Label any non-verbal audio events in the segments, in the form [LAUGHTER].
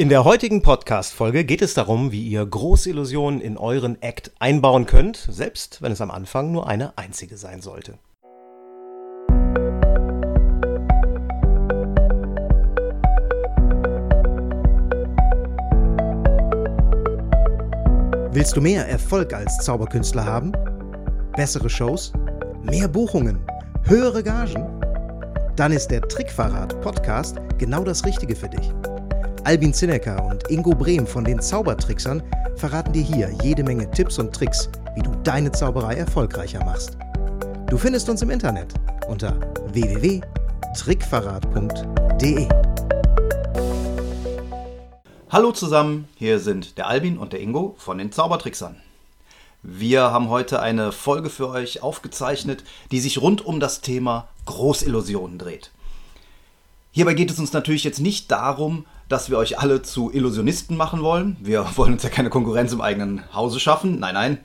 In der heutigen Podcast-Folge geht es darum, wie ihr Großillusionen in euren Act einbauen könnt, selbst wenn es am Anfang nur eine einzige sein sollte. Willst du mehr Erfolg als Zauberkünstler haben? Bessere Shows? Mehr Buchungen? Höhere Gagen? Dann ist der Trickverrat Podcast genau das Richtige für dich. Albin Zinecker und Ingo Brehm von den Zaubertricksern verraten dir hier jede Menge Tipps und Tricks, wie du deine Zauberei erfolgreicher machst. Du findest uns im Internet unter www.trickverrat.de. Hallo zusammen, hier sind der Albin und der Ingo von den Zaubertricksern. Wir haben heute eine Folge für euch aufgezeichnet, die sich rund um das Thema Großillusionen dreht. Hierbei geht es uns natürlich jetzt nicht darum, dass wir euch alle zu Illusionisten machen wollen. Wir [LAUGHS] wollen uns ja keine Konkurrenz im eigenen Hause schaffen. Nein, nein.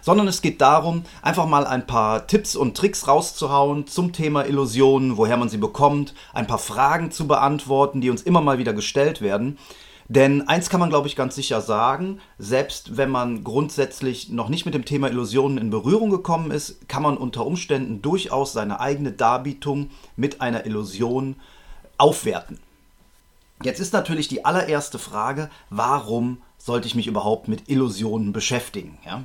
Sondern es geht darum, einfach mal ein paar Tipps und Tricks rauszuhauen zum Thema Illusionen, woher man sie bekommt, ein paar Fragen zu beantworten, die uns immer mal wieder gestellt werden. Denn eins kann man, glaube ich, ganz sicher sagen, selbst wenn man grundsätzlich noch nicht mit dem Thema Illusionen in Berührung gekommen ist, kann man unter Umständen durchaus seine eigene Darbietung mit einer Illusion aufwerten. Jetzt ist natürlich die allererste Frage, warum sollte ich mich überhaupt mit Illusionen beschäftigen? Ja?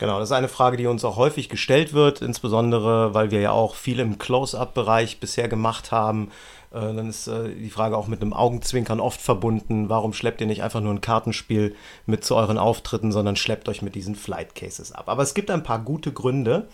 Genau, das ist eine Frage, die uns auch häufig gestellt wird, insbesondere weil wir ja auch viel im Close-up-Bereich bisher gemacht haben. Äh, dann ist äh, die Frage auch mit einem Augenzwinkern oft verbunden. Warum schleppt ihr nicht einfach nur ein Kartenspiel mit zu euren Auftritten, sondern schleppt euch mit diesen Flight Cases ab? Aber es gibt ein paar gute Gründe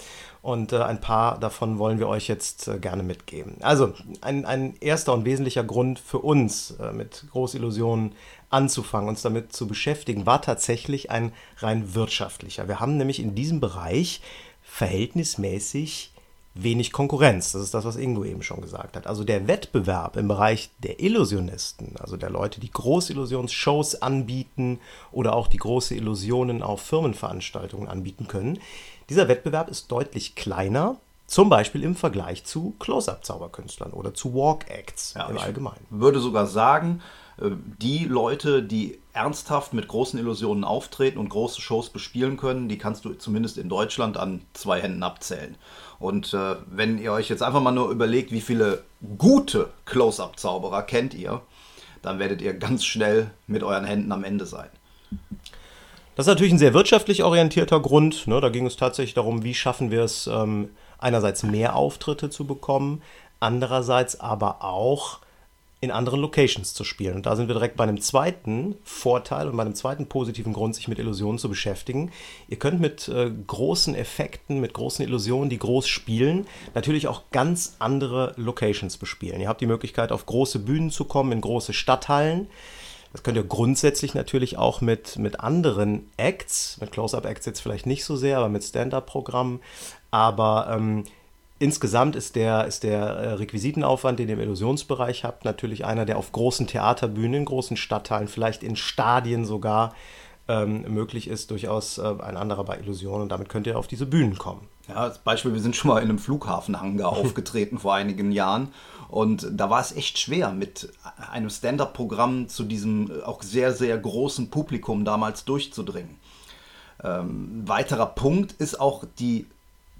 und äh, ein paar davon wollen wir euch jetzt äh, gerne mitgeben. Also ein, ein erster und wesentlicher Grund für uns, äh, mit Großillusionen anzufangen, uns damit zu beschäftigen, war tatsächlich ein rein wirtschaftlicher. Wir haben nämlich in diesem Bereich verhältnismäßig wenig Konkurrenz. Das ist das, was Ingo eben schon gesagt hat. Also der Wettbewerb im Bereich der Illusionisten, also der Leute, die Großillusionsshows anbieten oder auch die große Illusionen auf Firmenveranstaltungen anbieten können, dieser Wettbewerb ist deutlich kleiner, zum Beispiel im Vergleich zu Close-Up-Zauberkünstlern oder zu Walk-Acts ja, im Allgemeinen. Ich würde sogar sagen, äh, die Leute, die ernsthaft mit großen Illusionen auftreten und große Shows bespielen können, die kannst du zumindest in Deutschland an zwei Händen abzählen. Und äh, wenn ihr euch jetzt einfach mal nur überlegt, wie viele gute Close-Up-Zauberer kennt ihr, dann werdet ihr ganz schnell mit euren Händen am Ende sein. Das ist natürlich ein sehr wirtschaftlich orientierter Grund. Ne? Da ging es tatsächlich darum, wie schaffen wir es, ähm, einerseits mehr Auftritte zu bekommen, andererseits aber auch in anderen Locations zu spielen. Und da sind wir direkt bei einem zweiten Vorteil und bei einem zweiten positiven Grund, sich mit Illusionen zu beschäftigen. Ihr könnt mit äh, großen Effekten, mit großen Illusionen, die groß spielen, natürlich auch ganz andere Locations bespielen. Ihr habt die Möglichkeit, auf große Bühnen zu kommen, in große Stadthallen. Das könnt ihr grundsätzlich natürlich auch mit, mit anderen Acts, mit Close-Up-Acts jetzt vielleicht nicht so sehr, aber mit Stand-Up-Programmen. Aber ähm, insgesamt ist der, ist der äh, Requisitenaufwand, den ihr im Illusionsbereich habt, natürlich einer, der auf großen Theaterbühnen, in großen Stadtteilen, vielleicht in Stadien sogar ähm, möglich ist, durchaus äh, ein anderer bei Illusionen. Und damit könnt ihr auf diese Bühnen kommen. Ja, als Beispiel, wir sind schon mal in einem Flughafenhangar [LAUGHS] aufgetreten vor einigen Jahren und da war es echt schwer, mit einem Stand-up-Programm zu diesem äh, auch sehr, sehr großen Publikum damals durchzudringen. Ähm, weiterer Punkt ist auch die,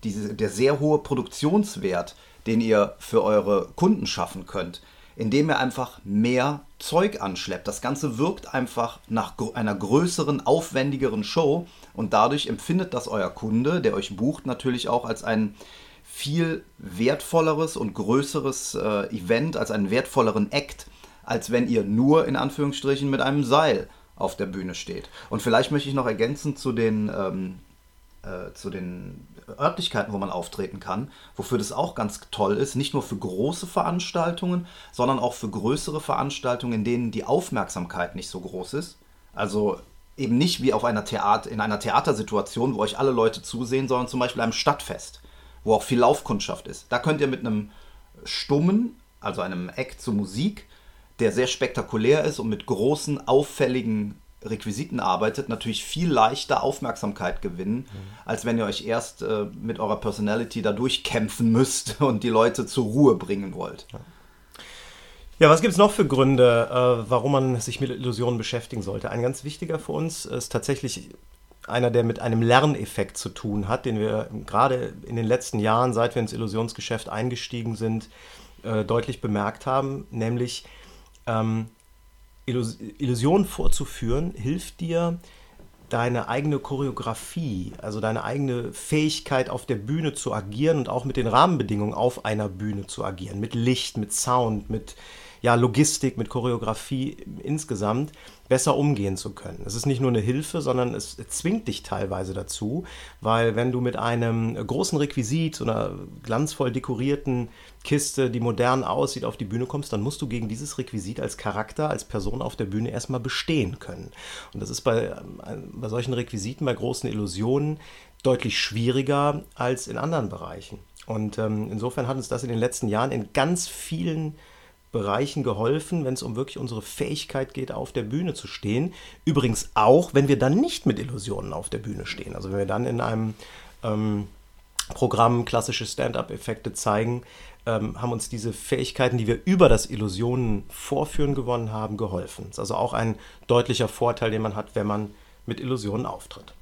diese, der sehr hohe Produktionswert, den ihr für eure Kunden schaffen könnt, indem ihr einfach mehr Zeug anschleppt. Das Ganze wirkt einfach nach einer größeren, aufwendigeren Show und dadurch empfindet das euer Kunde, der euch bucht, natürlich auch als ein viel wertvolleres und größeres äh, Event, als einen wertvolleren Act, als wenn ihr nur in Anführungsstrichen mit einem Seil auf der Bühne steht. Und vielleicht möchte ich noch ergänzen zu den, ähm, äh, zu den Örtlichkeiten, wo man auftreten kann, wofür das auch ganz toll ist, nicht nur für große Veranstaltungen, sondern auch für größere Veranstaltungen, in denen die Aufmerksamkeit nicht so groß ist. Also eben nicht wie auf einer Theater, in einer Theatersituation, wo euch alle Leute zusehen, sondern zum Beispiel einem Stadtfest wo auch viel Laufkundschaft ist. Da könnt ihr mit einem stummen, also einem Act zur Musik, der sehr spektakulär ist und mit großen, auffälligen Requisiten arbeitet, natürlich viel leichter Aufmerksamkeit gewinnen, mhm. als wenn ihr euch erst äh, mit eurer Personality da durchkämpfen müsst [LAUGHS] und die Leute zur Ruhe bringen wollt. Ja. Ja, was gibt es noch für Gründe, äh, warum man sich mit Illusionen beschäftigen sollte? Ein ganz wichtiger für uns ist tatsächlich einer, der mit einem Lerneffekt zu tun hat, den wir gerade in den letzten Jahren, seit wir ins Illusionsgeschäft eingestiegen sind, äh, deutlich bemerkt haben, nämlich ähm, Illus Illusionen vorzuführen hilft dir, deine eigene Choreografie, also deine eigene Fähigkeit auf der Bühne zu agieren und auch mit den Rahmenbedingungen auf einer Bühne zu agieren, mit Licht, mit Sound, mit ja, Logistik, mit Choreografie insgesamt besser umgehen zu können. Es ist nicht nur eine Hilfe, sondern es zwingt dich teilweise dazu, weil wenn du mit einem großen Requisit, so einer glanzvoll dekorierten Kiste, die modern aussieht, auf die Bühne kommst, dann musst du gegen dieses Requisit als Charakter, als Person auf der Bühne erstmal bestehen können. Und das ist bei, bei solchen Requisiten, bei großen Illusionen deutlich schwieriger als in anderen Bereichen. Und ähm, insofern hat uns das in den letzten Jahren in ganz vielen Bereichen geholfen, wenn es um wirklich unsere Fähigkeit geht, auf der Bühne zu stehen. Übrigens auch, wenn wir dann nicht mit Illusionen auf der Bühne stehen. Also wenn wir dann in einem ähm, Programm klassische Stand-up-Effekte zeigen, ähm, haben uns diese Fähigkeiten, die wir über das Illusionen vorführen gewonnen haben, geholfen. Das ist also auch ein deutlicher Vorteil, den man hat, wenn man mit Illusionen auftritt.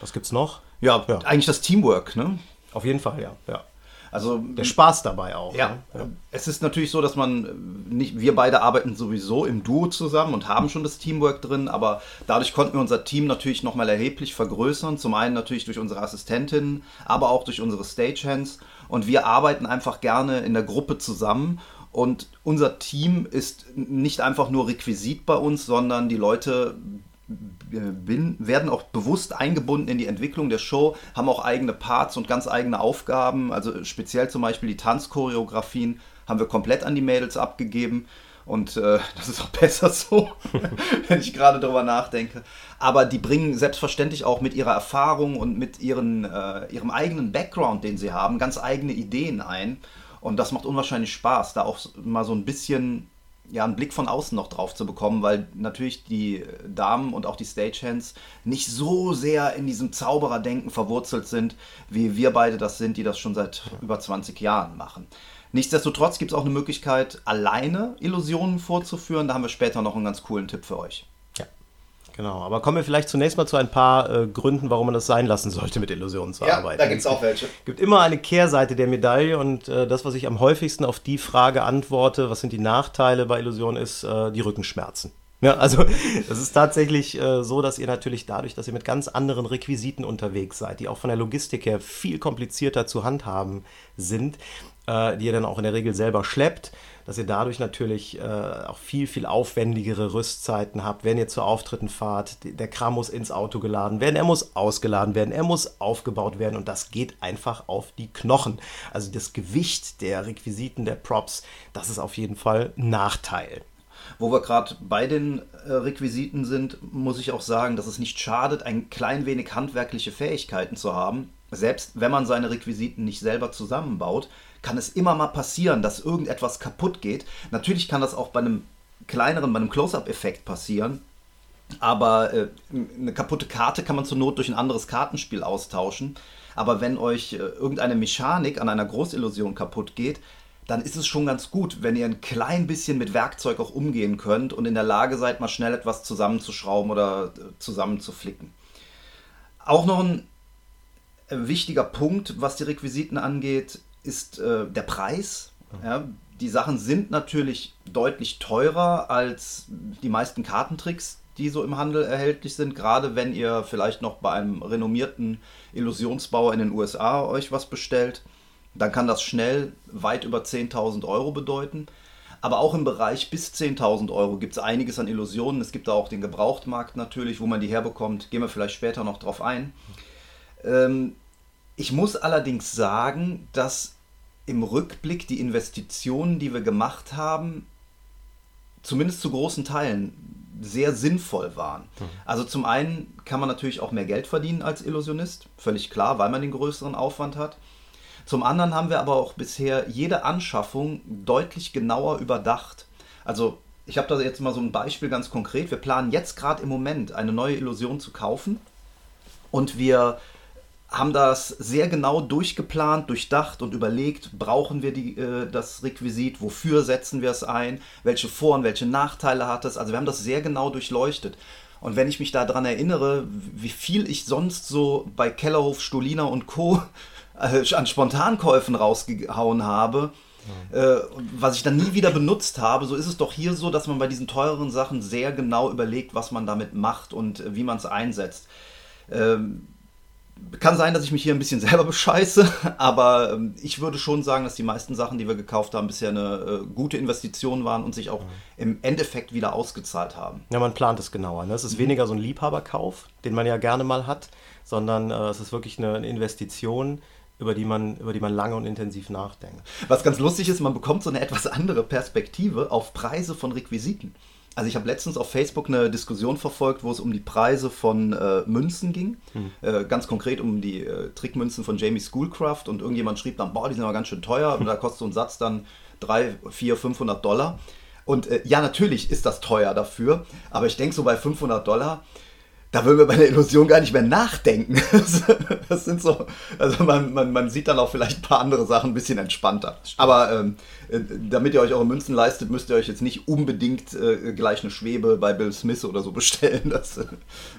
Was gibt es noch? Ja, ja, eigentlich das Teamwork, ne? Auf jeden Fall, ja. ja. Also der Spaß dabei auch. Ja, ne? es ist natürlich so, dass man nicht, wir beide arbeiten sowieso im Duo zusammen und haben schon das Teamwork drin, aber dadurch konnten wir unser Team natürlich nochmal erheblich vergrößern. Zum einen natürlich durch unsere Assistentin, aber auch durch unsere Stagehands. Und wir arbeiten einfach gerne in der Gruppe zusammen. Und unser Team ist nicht einfach nur Requisit bei uns, sondern die Leute bin, werden auch bewusst eingebunden in die Entwicklung der Show, haben auch eigene Parts und ganz eigene Aufgaben. Also speziell zum Beispiel die Tanzchoreografien haben wir komplett an die Mädels abgegeben. Und äh, [LAUGHS] das ist auch besser so, [LAUGHS] wenn ich gerade darüber nachdenke. Aber die bringen selbstverständlich auch mit ihrer Erfahrung und mit ihren, äh, ihrem eigenen Background, den sie haben, ganz eigene Ideen ein. Und das macht unwahrscheinlich Spaß, da auch mal so ein bisschen ja, einen Blick von außen noch drauf zu bekommen, weil natürlich die Damen und auch die Stagehands nicht so sehr in diesem Zaubererdenken verwurzelt sind, wie wir beide das sind, die das schon seit über 20 Jahren machen. Nichtsdestotrotz gibt es auch eine Möglichkeit, alleine Illusionen vorzuführen. Da haben wir später noch einen ganz coolen Tipp für euch. Genau, aber kommen wir vielleicht zunächst mal zu ein paar äh, Gründen, warum man das sein lassen sollte, mit Illusionen zu ja, arbeiten. Da gibt es auch welche. Es gibt immer eine Kehrseite der Medaille und äh, das, was ich am häufigsten auf die Frage antworte, was sind die Nachteile bei Illusionen, ist äh, die Rückenschmerzen. Ja, also [LAUGHS] es ist tatsächlich äh, so, dass ihr natürlich dadurch, dass ihr mit ganz anderen Requisiten unterwegs seid, die auch von der Logistik her viel komplizierter zu handhaben sind, äh, die ihr dann auch in der Regel selber schleppt, dass ihr dadurch natürlich äh, auch viel, viel aufwendigere Rüstzeiten habt, wenn ihr zu Auftritten fahrt. Der Kram muss ins Auto geladen werden, er muss ausgeladen werden, er muss aufgebaut werden und das geht einfach auf die Knochen. Also das Gewicht der Requisiten, der Props, das ist auf jeden Fall ein Nachteil. Wo wir gerade bei den äh, Requisiten sind, muss ich auch sagen, dass es nicht schadet, ein klein wenig handwerkliche Fähigkeiten zu haben. Selbst wenn man seine Requisiten nicht selber zusammenbaut, kann es immer mal passieren, dass irgendetwas kaputt geht. Natürlich kann das auch bei einem kleineren, bei einem Close-up-Effekt passieren. Aber äh, eine kaputte Karte kann man zur Not durch ein anderes Kartenspiel austauschen. Aber wenn euch äh, irgendeine Mechanik an einer Großillusion kaputt geht, dann ist es schon ganz gut, wenn ihr ein klein bisschen mit Werkzeug auch umgehen könnt und in der Lage seid, mal schnell etwas zusammenzuschrauben oder äh, zusammenzuflicken. Auch noch ein äh, wichtiger Punkt, was die Requisiten angeht, ist äh, der Preis. Ja, die Sachen sind natürlich deutlich teurer als die meisten Kartentricks, die so im Handel erhältlich sind. Gerade wenn ihr vielleicht noch bei einem renommierten Illusionsbauer in den USA euch was bestellt, dann kann das schnell weit über 10.000 Euro bedeuten. Aber auch im Bereich bis 10.000 Euro gibt es einiges an Illusionen. Es gibt da auch den Gebrauchtmarkt natürlich, wo man die herbekommt. Gehen wir vielleicht später noch drauf ein. Ähm, ich muss allerdings sagen, dass im Rückblick die Investitionen, die wir gemacht haben, zumindest zu großen Teilen sehr sinnvoll waren. Mhm. Also zum einen kann man natürlich auch mehr Geld verdienen als Illusionist, völlig klar, weil man den größeren Aufwand hat. Zum anderen haben wir aber auch bisher jede Anschaffung deutlich genauer überdacht. Also ich habe da jetzt mal so ein Beispiel ganz konkret. Wir planen jetzt gerade im Moment eine neue Illusion zu kaufen und wir haben das sehr genau durchgeplant, durchdacht und überlegt, brauchen wir die, äh, das Requisit, wofür setzen wir es ein, welche Vor- und welche Nachteile hat es. Also wir haben das sehr genau durchleuchtet. Und wenn ich mich daran erinnere, wie viel ich sonst so bei Kellerhof, Stoliner und Co. [LAUGHS] Äh, an Spontankäufen rausgehauen habe, äh, was ich dann nie wieder benutzt habe, so ist es doch hier so, dass man bei diesen teureren Sachen sehr genau überlegt, was man damit macht und äh, wie man es einsetzt. Ähm, kann sein, dass ich mich hier ein bisschen [LAUGHS] selber bescheiße, aber ähm, ich würde schon sagen, dass die meisten Sachen, die wir gekauft haben, bisher eine äh, gute Investition waren und sich auch mhm. im Endeffekt wieder ausgezahlt haben. Ja, man plant es genauer. Ne? Es ist mhm. weniger so ein Liebhaberkauf, den man ja gerne mal hat, sondern äh, es ist wirklich eine, eine Investition, über die, man, über die man lange und intensiv nachdenkt. Was ganz lustig ist, man bekommt so eine etwas andere Perspektive auf Preise von Requisiten. Also ich habe letztens auf Facebook eine Diskussion verfolgt, wo es um die Preise von äh, Münzen ging. Hm. Äh, ganz konkret um die äh, Trickmünzen von Jamie Schoolcraft. Und irgendjemand schrieb dann, boah, die sind aber ganz schön teuer. Und da kostet so ein Satz dann 3, 4, 500 Dollar. Und äh, ja, natürlich ist das teuer dafür. Aber ich denke so bei 500 Dollar, da würden wir bei der Illusion gar nicht mehr nachdenken. [LAUGHS] Das sind so, also man, man, man sieht dann auch vielleicht ein paar andere Sachen ein bisschen entspannter. Aber ähm, äh, damit ihr euch eure Münzen leistet, müsst ihr euch jetzt nicht unbedingt äh, gleich eine Schwebe bei Bill Smith oder so bestellen. Das äh,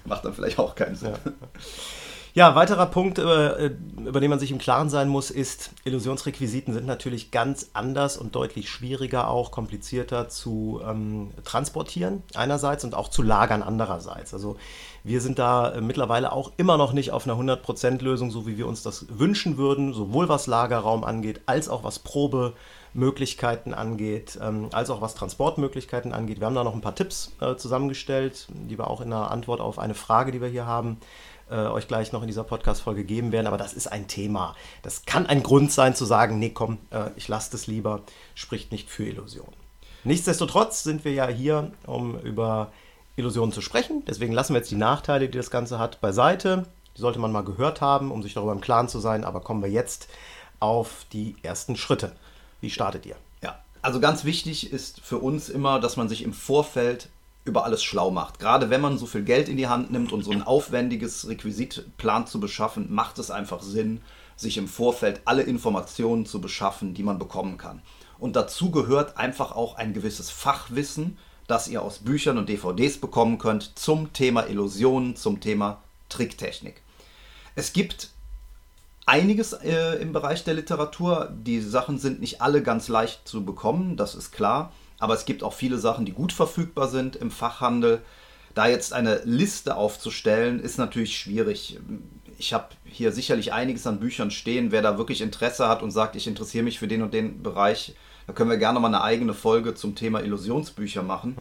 macht dann vielleicht auch keinen Sinn. Ja. [LAUGHS] Ja, weiterer Punkt, äh, über den man sich im Klaren sein muss, ist, Illusionsrequisiten sind natürlich ganz anders und deutlich schwieriger, auch komplizierter zu ähm, transportieren einerseits und auch zu lagern andererseits. Also wir sind da äh, mittlerweile auch immer noch nicht auf einer 100%-Lösung, so wie wir uns das wünschen würden, sowohl was Lagerraum angeht, als auch was Probemöglichkeiten angeht, ähm, als auch was Transportmöglichkeiten angeht. Wir haben da noch ein paar Tipps äh, zusammengestellt, die wir auch in der Antwort auf eine Frage, die wir hier haben, äh, euch gleich noch in dieser Podcast-Folge geben werden. Aber das ist ein Thema. Das kann ein Grund sein zu sagen, nee, komm, äh, ich lasse das lieber, spricht nicht für Illusion. Nichtsdestotrotz sind wir ja hier, um über Illusionen zu sprechen. Deswegen lassen wir jetzt die Nachteile, die das Ganze hat, beiseite. Die sollte man mal gehört haben, um sich darüber im Klaren zu sein. Aber kommen wir jetzt auf die ersten Schritte. Wie startet ihr? Ja, also ganz wichtig ist für uns immer, dass man sich im Vorfeld über alles schlau macht. Gerade wenn man so viel Geld in die Hand nimmt und so ein aufwendiges Requisit plant zu beschaffen, macht es einfach Sinn, sich im Vorfeld alle Informationen zu beschaffen, die man bekommen kann. Und dazu gehört einfach auch ein gewisses Fachwissen, das ihr aus Büchern und DVDs bekommen könnt zum Thema Illusionen, zum Thema Tricktechnik. Es gibt einiges äh, im Bereich der Literatur. Die Sachen sind nicht alle ganz leicht zu bekommen, das ist klar. Aber es gibt auch viele Sachen, die gut verfügbar sind im Fachhandel. Da jetzt eine Liste aufzustellen, ist natürlich schwierig. Ich habe hier sicherlich einiges an Büchern stehen. Wer da wirklich Interesse hat und sagt, ich interessiere mich für den und den Bereich, da können wir gerne mal eine eigene Folge zum Thema Illusionsbücher machen.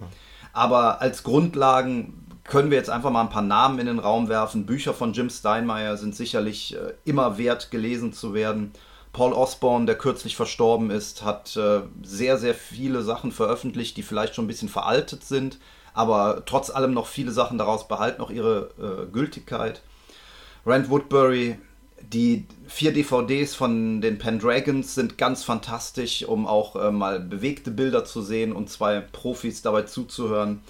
Aber als Grundlagen können wir jetzt einfach mal ein paar Namen in den Raum werfen. Bücher von Jim Steinmeier sind sicherlich äh, immer wert, gelesen zu werden. Paul Osborne, der kürzlich verstorben ist, hat äh, sehr, sehr viele Sachen veröffentlicht, die vielleicht schon ein bisschen veraltet sind, aber trotz allem noch viele Sachen daraus behalten noch ihre äh, Gültigkeit. Rand Woodbury die vier DVDs von den Pendragons sind ganz fantastisch, um auch äh, mal bewegte Bilder zu sehen und zwei Profis dabei zuzuhören,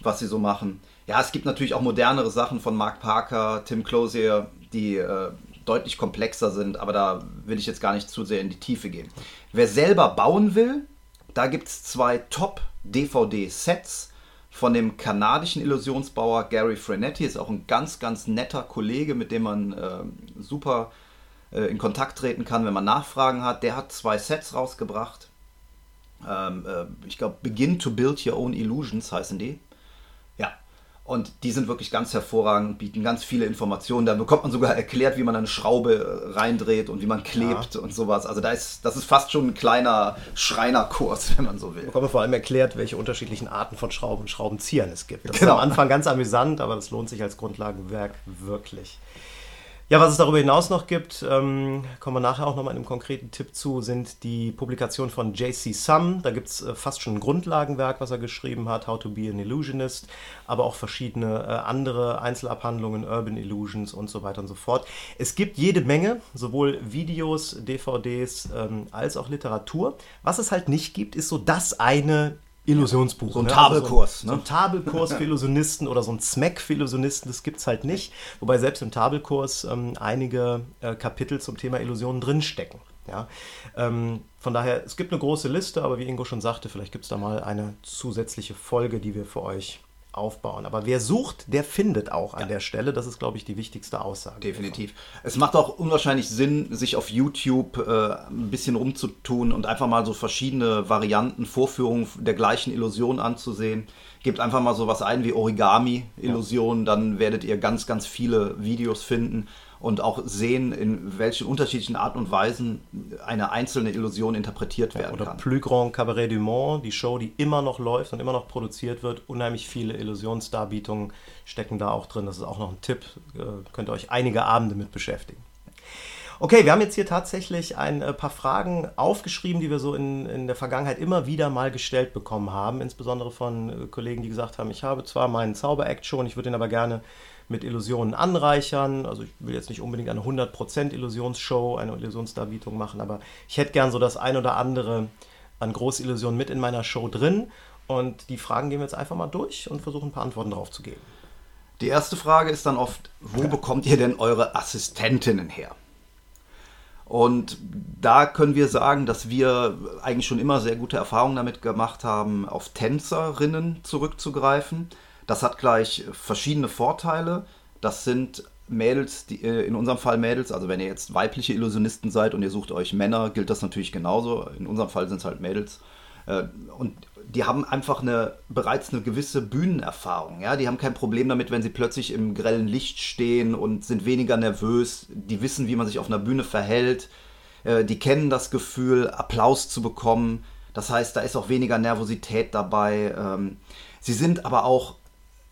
was sie so machen. Ja, es gibt natürlich auch modernere Sachen von Mark Parker, Tim Closier, die äh, deutlich komplexer sind, aber da will ich jetzt gar nicht zu sehr in die Tiefe gehen. Wer selber bauen will, da gibt es zwei Top-DVD-Sets von dem kanadischen Illusionsbauer Gary Frenetti. Ist auch ein ganz, ganz netter Kollege, mit dem man äh, super äh, in Kontakt treten kann, wenn man Nachfragen hat. Der hat zwei Sets rausgebracht. Ähm, äh, ich glaube, Begin to Build Your Own Illusions heißen die. Und die sind wirklich ganz hervorragend, bieten ganz viele Informationen. Da bekommt man sogar erklärt, wie man eine Schraube äh, reindreht und wie man klebt ja. und sowas. Also da ist, das ist fast schon ein kleiner Schreinerkurs, [LAUGHS] wenn man so will. Da bekommt man vor allem erklärt, welche unterschiedlichen Arten von Schrauben und Schraubenziehern es gibt. Das genau. ist am Anfang ganz amüsant, aber das lohnt sich als Grundlagenwerk wirklich. Ja, was es darüber hinaus noch gibt, ähm, kommen wir nachher auch nochmal in einem konkreten Tipp zu, sind die Publikationen von J.C. Sum. Da gibt es äh, fast schon ein Grundlagenwerk, was er geschrieben hat, How to be an Illusionist, aber auch verschiedene äh, andere Einzelabhandlungen, Urban Illusions und so weiter und so fort. Es gibt jede Menge, sowohl Videos, DVDs ähm, als auch Literatur. Was es halt nicht gibt, ist so das eine Illusionsbuch. So ein ne? Tabelkurs. Also so, ein, ne? so ein Tabelkurs für Illusionisten oder so ein Smack für Illusionisten, das gibt es halt nicht. Wobei selbst im Tabelkurs ähm, einige äh, Kapitel zum Thema Illusionen drinstecken. Ja? Ähm, von daher, es gibt eine große Liste, aber wie Ingo schon sagte, vielleicht gibt es da mal eine zusätzliche Folge, die wir für euch aufbauen. Aber wer sucht, der findet auch an ja. der Stelle. Das ist, glaube ich, die wichtigste Aussage. Definitiv. Es macht auch unwahrscheinlich Sinn, sich auf YouTube äh, ein bisschen rumzutun und einfach mal so verschiedene Varianten, Vorführungen der gleichen Illusion anzusehen. Gebt einfach mal so was ein wie Origami-Illusion, ja. dann werdet ihr ganz, ganz viele Videos finden und auch sehen, in welchen unterschiedlichen Arten und Weisen eine einzelne Illusion interpretiert werden oder kann. Oder Plus Grand Cabaret du Monde, die Show, die immer noch läuft und immer noch produziert wird. Unheimlich viele Illusionsdarbietungen stecken da auch drin. Das ist auch noch ein Tipp. Äh, könnt ihr euch einige Abende mit beschäftigen. Okay, wir haben jetzt hier tatsächlich ein äh, paar Fragen aufgeschrieben, die wir so in, in der Vergangenheit immer wieder mal gestellt bekommen haben, insbesondere von äh, Kollegen, die gesagt haben, ich habe zwar meinen Zauber-Act schon, ich würde ihn aber gerne mit Illusionen anreichern. Also ich will jetzt nicht unbedingt eine 100% Illusionsshow, eine Illusionsdarbietung machen, aber ich hätte gern so das ein oder andere an Großillusionen mit in meiner Show drin. Und die Fragen gehen wir jetzt einfach mal durch und versuchen ein paar Antworten darauf zu geben. Die erste Frage ist dann oft, wo ja. bekommt ihr denn eure Assistentinnen her? Und da können wir sagen, dass wir eigentlich schon immer sehr gute Erfahrungen damit gemacht haben, auf Tänzerinnen zurückzugreifen. Das hat gleich verschiedene Vorteile. Das sind Mädels, die, äh, in unserem Fall Mädels, also wenn ihr jetzt weibliche Illusionisten seid und ihr sucht euch Männer, gilt das natürlich genauso. In unserem Fall sind es halt Mädels. Äh, und die haben einfach eine, bereits eine gewisse Bühnenerfahrung. Ja? Die haben kein Problem damit, wenn sie plötzlich im grellen Licht stehen und sind weniger nervös. Die wissen, wie man sich auf einer Bühne verhält. Äh, die kennen das Gefühl, Applaus zu bekommen. Das heißt, da ist auch weniger Nervosität dabei. Ähm, sie sind aber auch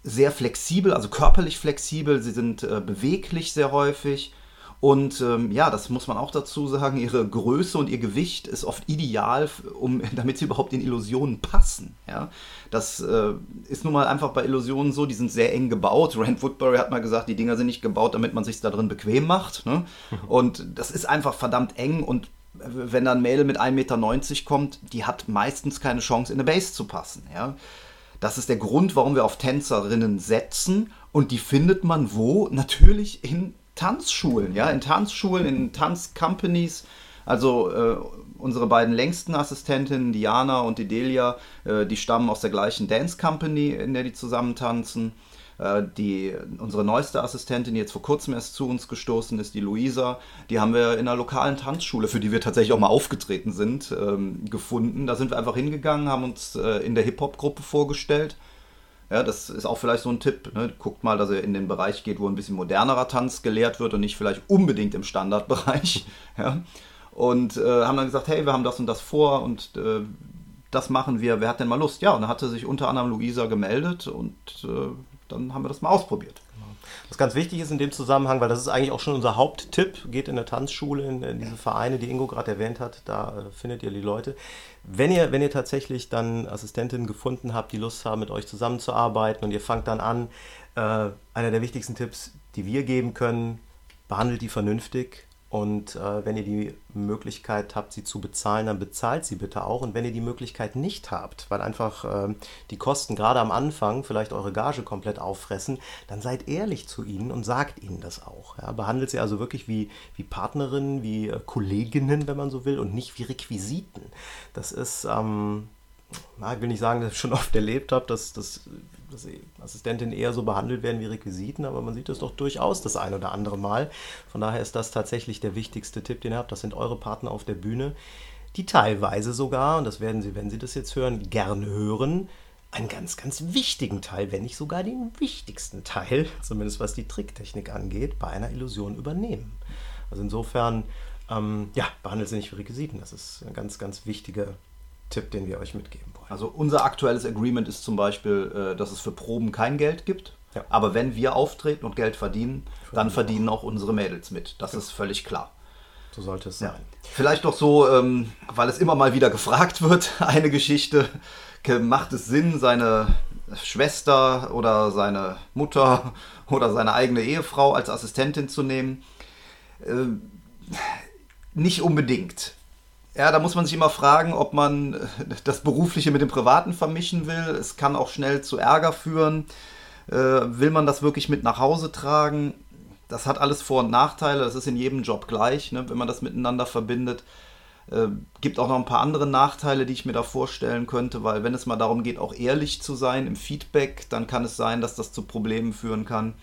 sehr flexibel, also körperlich flexibel, sie sind äh, beweglich sehr häufig. Und ähm, ja, das muss man auch dazu sagen, ihre Größe und ihr Gewicht ist oft ideal, um, [LAUGHS] damit sie überhaupt in Illusionen passen. Ja? Das äh, ist nun mal einfach bei Illusionen so, die sind sehr eng gebaut. Rand Woodbury hat mal gesagt, die Dinger sind nicht gebaut, damit man sich da drin bequem macht. Ne? [LAUGHS] Und das ist einfach verdammt eng und wenn dann ein Mädel mit 1,90 Meter kommt, die hat meistens keine Chance, in eine Base zu passen. Ja? Das ist der Grund, warum wir auf Tänzerinnen setzen. Und die findet man wo? Natürlich in Tanzschulen, ja, in Tanzschulen, in Tanzcompanies. Also äh, unsere beiden längsten Assistentinnen, Diana und Delia, äh, die stammen aus der gleichen Dance Company, in der die zusammen tanzen. Äh, die, unsere neueste Assistentin, die jetzt vor kurzem erst zu uns gestoßen ist, die Luisa, die haben wir in einer lokalen Tanzschule, für die wir tatsächlich auch mal aufgetreten sind, ähm, gefunden. Da sind wir einfach hingegangen, haben uns äh, in der Hip-Hop-Gruppe vorgestellt. Ja, das ist auch vielleicht so ein Tipp. Ne? Guckt mal, dass ihr in den Bereich geht, wo ein bisschen modernerer Tanz gelehrt wird und nicht vielleicht unbedingt im Standardbereich. [LAUGHS] Ja? Und äh, haben dann gesagt, hey, wir haben das und das vor und äh, das machen wir. Wer hat denn mal Lust? Ja, und da hatte sich unter anderem Luisa gemeldet und äh, dann haben wir das mal ausprobiert. Was ganz wichtig ist in dem Zusammenhang, weil das ist eigentlich auch schon unser Haupttipp, geht in eine Tanzschule, in, in diese Vereine, die Ingo gerade erwähnt hat, da äh, findet ihr die Leute. Wenn ihr, wenn ihr tatsächlich dann Assistentinnen gefunden habt, die Lust haben, mit euch zusammenzuarbeiten und ihr fangt dann an, äh, einer der wichtigsten Tipps, die wir geben können, behandelt die vernünftig, und äh, wenn ihr die Möglichkeit habt, sie zu bezahlen, dann bezahlt sie bitte auch. Und wenn ihr die Möglichkeit nicht habt, weil einfach äh, die Kosten gerade am Anfang vielleicht eure Gage komplett auffressen, dann seid ehrlich zu ihnen und sagt ihnen das auch. Ja? Behandelt sie also wirklich wie, wie Partnerinnen, wie äh, Kolleginnen, wenn man so will, und nicht wie Requisiten. Das ist, ähm, ich will nicht sagen, dass ich schon oft erlebt habe, dass, dass dass Assistentinnen eher so behandelt werden wie Requisiten, aber man sieht es doch durchaus das ein oder andere Mal. Von daher ist das tatsächlich der wichtigste Tipp, den ihr habt. Das sind eure Partner auf der Bühne, die teilweise sogar, und das werden Sie, wenn Sie das jetzt hören, gern hören, einen ganz, ganz wichtigen Teil, wenn nicht sogar den wichtigsten Teil, [LAUGHS] zumindest was die Tricktechnik angeht, bei einer Illusion übernehmen. Also insofern, ähm, ja, behandelt sie nicht wie Requisiten. Das ist eine ganz, ganz wichtige Tipp, den wir euch mitgeben. Also unser aktuelles Agreement ist zum Beispiel, äh, dass es für Proben kein Geld gibt. Ja. Aber wenn wir auftreten und Geld verdienen, dann verdienen auch. unsere Mädels mit. Das ja. ist völlig klar. So sollte es sein. Ja. Vielleicht doch so, ähm, weil es immer mal wieder gefragt wird, [LAUGHS] eine Geschichte. Macht es Sinn, seine Schwester oder seine Mutter [LAUGHS] oder seine eigene Ehefrau als Assistentin zu nehmen? Ähm, nicht unbedingt Ja, da muss man sich immer fragen, ob man äh, das Berufliche mit dem Privaten vermischen will. Es kann auch schnell zu Ärger führen. Äh, will man das wirklich mit nach Hause tragen? Das hat alles Vor- und Nachteile. Das ist in jedem Job gleich, ne, wenn man das miteinander verbindet. Äh, gibt auch noch ein paar andere Nachteile, die ich mir da vorstellen könnte, weil wenn es mal darum geht, auch ehrlich zu sein im Feedback, dann kann es sein, dass das zu Problemen führen kann.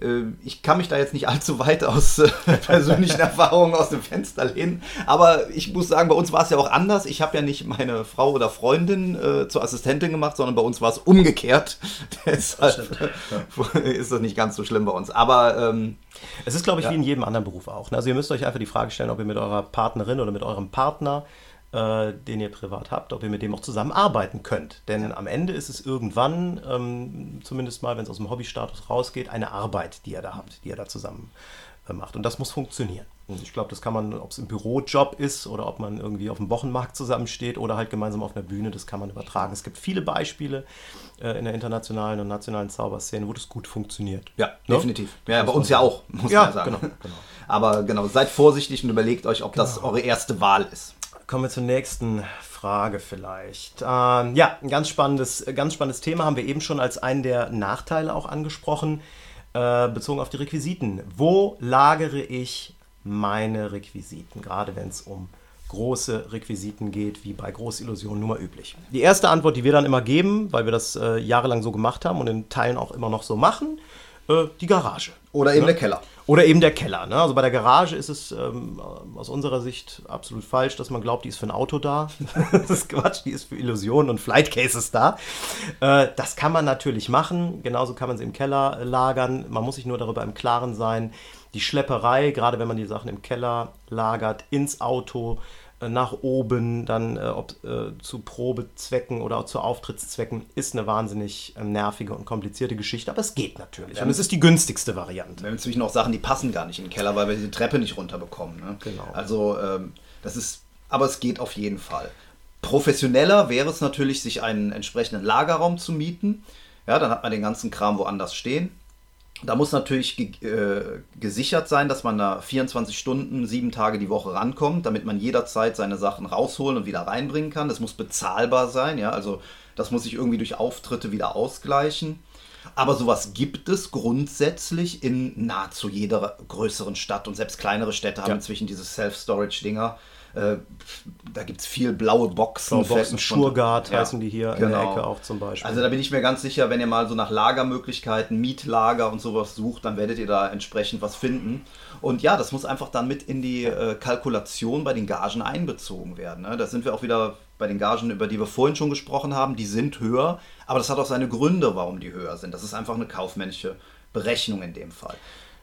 Äh, ich kann mich da jetzt nicht allzu weit aus äh, [LAUGHS] persönlichen Erfahrungen aus dem Fenster lehnen, aber ich muss sagen, bei uns war es ja auch anders. Ich habe ja nicht meine Frau oder Freundin äh, zur Assistentin gemacht, sondern bei uns war es umgekehrt. [LAUGHS] Deshalb ja. [LAUGHS] ist das nicht ganz so schlimm bei uns. Aber ähm, es ist, glaube ich, ja. wie in jedem anderen Beruf auch. Ne? Also ihr müsst euch einfach die Frage stellen, ob ihr mit eurer Partnerin oder mit eurem Partner äh, den ihr privat habt, ob ihr mit dem auch zusammenarbeiten könnt. Denn ja. am Ende ist es irgendwann, ähm, zumindest mal, wenn es aus dem Hobbystatus rausgeht, eine Arbeit, die ihr da habt, die ihr da zusammen äh, macht. Und das muss funktionieren. Und ich glaube, das kann man, ob es im Bürojob ist oder ob man irgendwie auf dem Wochenmarkt zusammensteht oder halt gemeinsam auf einer Bühne, das kann man übertragen. Es gibt viele Beispiele äh, in der internationalen und nationalen Zauberszene, wo das gut funktioniert. Ja, ne? definitiv. Ja, bei uns ja auch, muss ja, man sagen. Genau, [LAUGHS] genau. Aber genau, seid vorsichtig und überlegt euch, ob genau. das eure erste Wahl ist. Kommen wir zur nächsten Frage vielleicht. Ähm, ja, ein ganz spannendes, ganz spannendes Thema haben wir eben schon als einen der Nachteile auch angesprochen, äh, bezogen auf die Requisiten. Wo lagere ich meine Requisiten, gerade wenn es um große Requisiten geht, wie bei Großillusionen nun mal üblich. Die erste Antwort, die wir dann immer geben, weil wir das äh, jahrelang so gemacht haben und in Teilen auch immer noch so machen, äh, die Garage. Oder eben ne? der Keller. Oder eben der Keller. Ne? Also bei der Garage ist es ähm, aus unserer Sicht absolut falsch, dass man glaubt, die ist für ein Auto da. [LAUGHS] das ist Quatsch, die ist für Illusionen und Flight Cases da. Äh, das kann man natürlich machen. Genauso kann man sie im Keller lagern. Man muss sich nur darüber im Klaren sein. Die Schlepperei, gerade wenn man die Sachen im Keller lagert, ins Auto, nach oben, dann äh, ob äh, zu Probezwecken oder zu Auftrittszwecken, ist eine wahnsinnig äh, nervige und komplizierte Geschichte, aber es geht natürlich. und es ist die günstigste Variante. Wir haben inzwischen auch Sachen, die passen gar nicht in den Keller, weil wir die Treppe nicht runterbekommen. Ne? Genau. Also ähm, das ist, aber es geht auf jeden Fall. Professioneller wäre es natürlich, sich einen entsprechenden Lagerraum zu mieten. Ja, dann hat man den ganzen Kram woanders stehen. Da muss natürlich ge äh, gesichert sein, dass man da 24 Stunden, sieben Tage die Woche rankommt, damit man jederzeit seine Sachen rausholen und wieder reinbringen kann. Das muss bezahlbar sein, ja, also das muss sich irgendwie durch Auftritte wieder ausgleichen. Aber sowas gibt es grundsätzlich in nahezu jeder größeren Stadt und selbst kleinere Städte haben ja. inzwischen diese Self-Storage-Dinger. Äh, da gibt es viel blaue Boxen. Blaue Boxen Schurgard ja, heißen die hier genau. in der genau. Ecke auch zum Beispiel. Also da bin ich mir ganz sicher, wenn ihr mal so nach Lagermöglichkeiten, Mietlager und sowas sucht, dann werdet ihr da entsprechend was finden. Und ja, das muss einfach dann mit in die äh, Kalkulation bei den Gagen einbezogen werden. Ne? Da sind wir auch wieder bei den Gagen, über die wir vorhin schon gesprochen haben. Die sind höher, aber das hat auch seine Gründe, warum die höher sind. Das ist einfach eine kaufmännische Berechnung in dem Fall.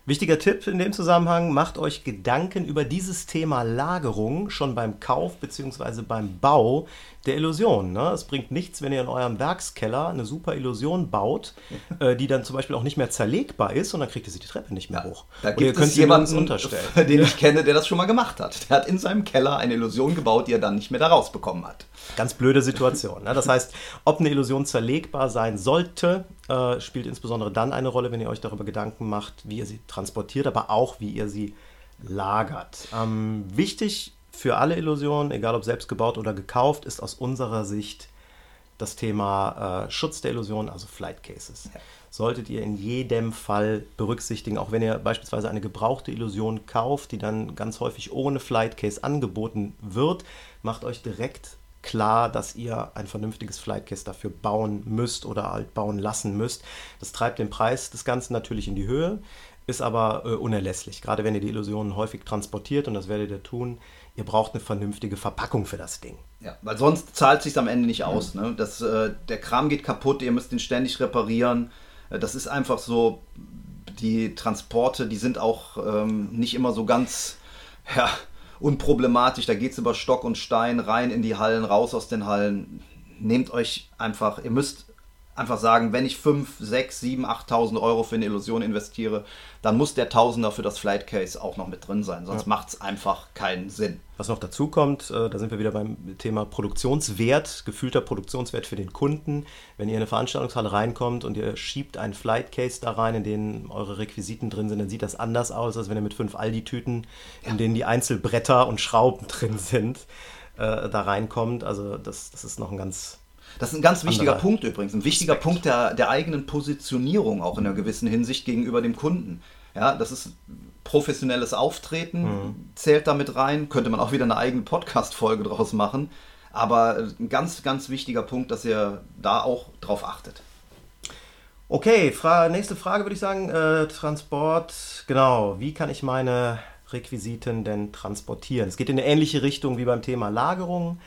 Wichtiger Tipp in dem Zusammenhang, macht euch Gedanken über dieses Thema Lagerung schon beim Kauf bzw. beim Bau der Illusion. Ne? Es bringt nichts, wenn ihr in eurem Werkskeller eine super Illusion baut, [LAUGHS] äh, die dann zum Beispiel auch nicht mehr zerlegbar ist und dann kriegt ihr sie die Treppe nicht mehr ja, hoch. Da gibt es jemanden, unterstellen. [LAUGHS] den ich kenne, der das schon mal gemacht hat. Der hat in seinem Keller eine Illusion gebaut, die er dann nicht mehr da rausbekommen hat. Ganz blöde Situation. Ne? Das heißt, ob eine Illusion zerlegbar sein sollte, äh, spielt insbesondere dann eine Rolle, wenn ihr euch darüber Gedanken macht, wie ihr sie transportiert, aber auch wie ihr sie lagert. Ähm, wichtig für alle Illusionen, egal ob selbst gebaut oder gekauft, ist aus unserer Sicht das Thema äh, Schutz der Illusion, also Flight Cases. Ja. Solltet ihr in jedem Fall berücksichtigen, auch wenn ihr beispielsweise eine gebrauchte Illusion kauft, die dann ganz häufig ohne Flight Case angeboten wird, macht euch direkt klar, dass ihr ein vernünftiges Flightcase dafür bauen müsst oder halt bauen lassen müsst. Das treibt den Preis des Ganzen natürlich in die Höhe, ist aber äh, unerlässlich. Gerade wenn ihr die Illusionen häufig transportiert, und das werdet ihr tun, ihr braucht eine vernünftige Verpackung für das Ding. Ja, weil sonst zahlt sich am Ende nicht aus. Ne? Das, äh, der Kram geht kaputt, ihr müsst ihn ständig reparieren. Äh, das ist einfach so, die Transporte, die sind auch ähm, nicht immer so ganz, ja, unproblematisch. Da geht es über Stock und Stein rein in die Hallen, raus aus den Hallen. Nehmt euch einfach, ihr müsst einfach sagen, wenn ich 5, 6, 7, 8.000 Euro für eine Illusion investiere, dann muss der Tausender für das Flight Case auch noch mit drin sein, sonst ja. macht es einfach keinen Sinn. Was noch dazu kommt, äh, da sind wir wieder beim Thema Produktionswert, gefühlter Produktionswert für den Kunden. Wenn ihr in eine Veranstaltungshalle reinkommt und ihr schiebt ein Flight Case da rein, in dem eure Requisiten drin sind, dann sieht das anders aus, als wenn ihr mit fünf Aldi-Tüten, ja. in denen die Einzelbretter und Schrauben [LAUGHS] drin sind, äh, da reinkommt. Also das, das ist noch ein ganz das ist ein ganz wichtiger Andere Punkt übrigens, ein wichtiger Respekt. Punkt der, der eigenen Positionierung auch in einer gewissen Hinsicht gegenüber dem Kunden. Ja, das ist professionelles Auftreten, mhm. zählt damit rein, könnte man auch wieder eine eigene Podcast-Folge draus machen. Aber ein ganz, ganz wichtiger Punkt, dass ihr da auch drauf achtet. Okay, Fra nächste Frage würde ich sagen, äh, Transport, genau, wie kann ich meine Requisiten denn transportieren? Es geht in eine ähnliche Richtung wie beim Thema Lagerung.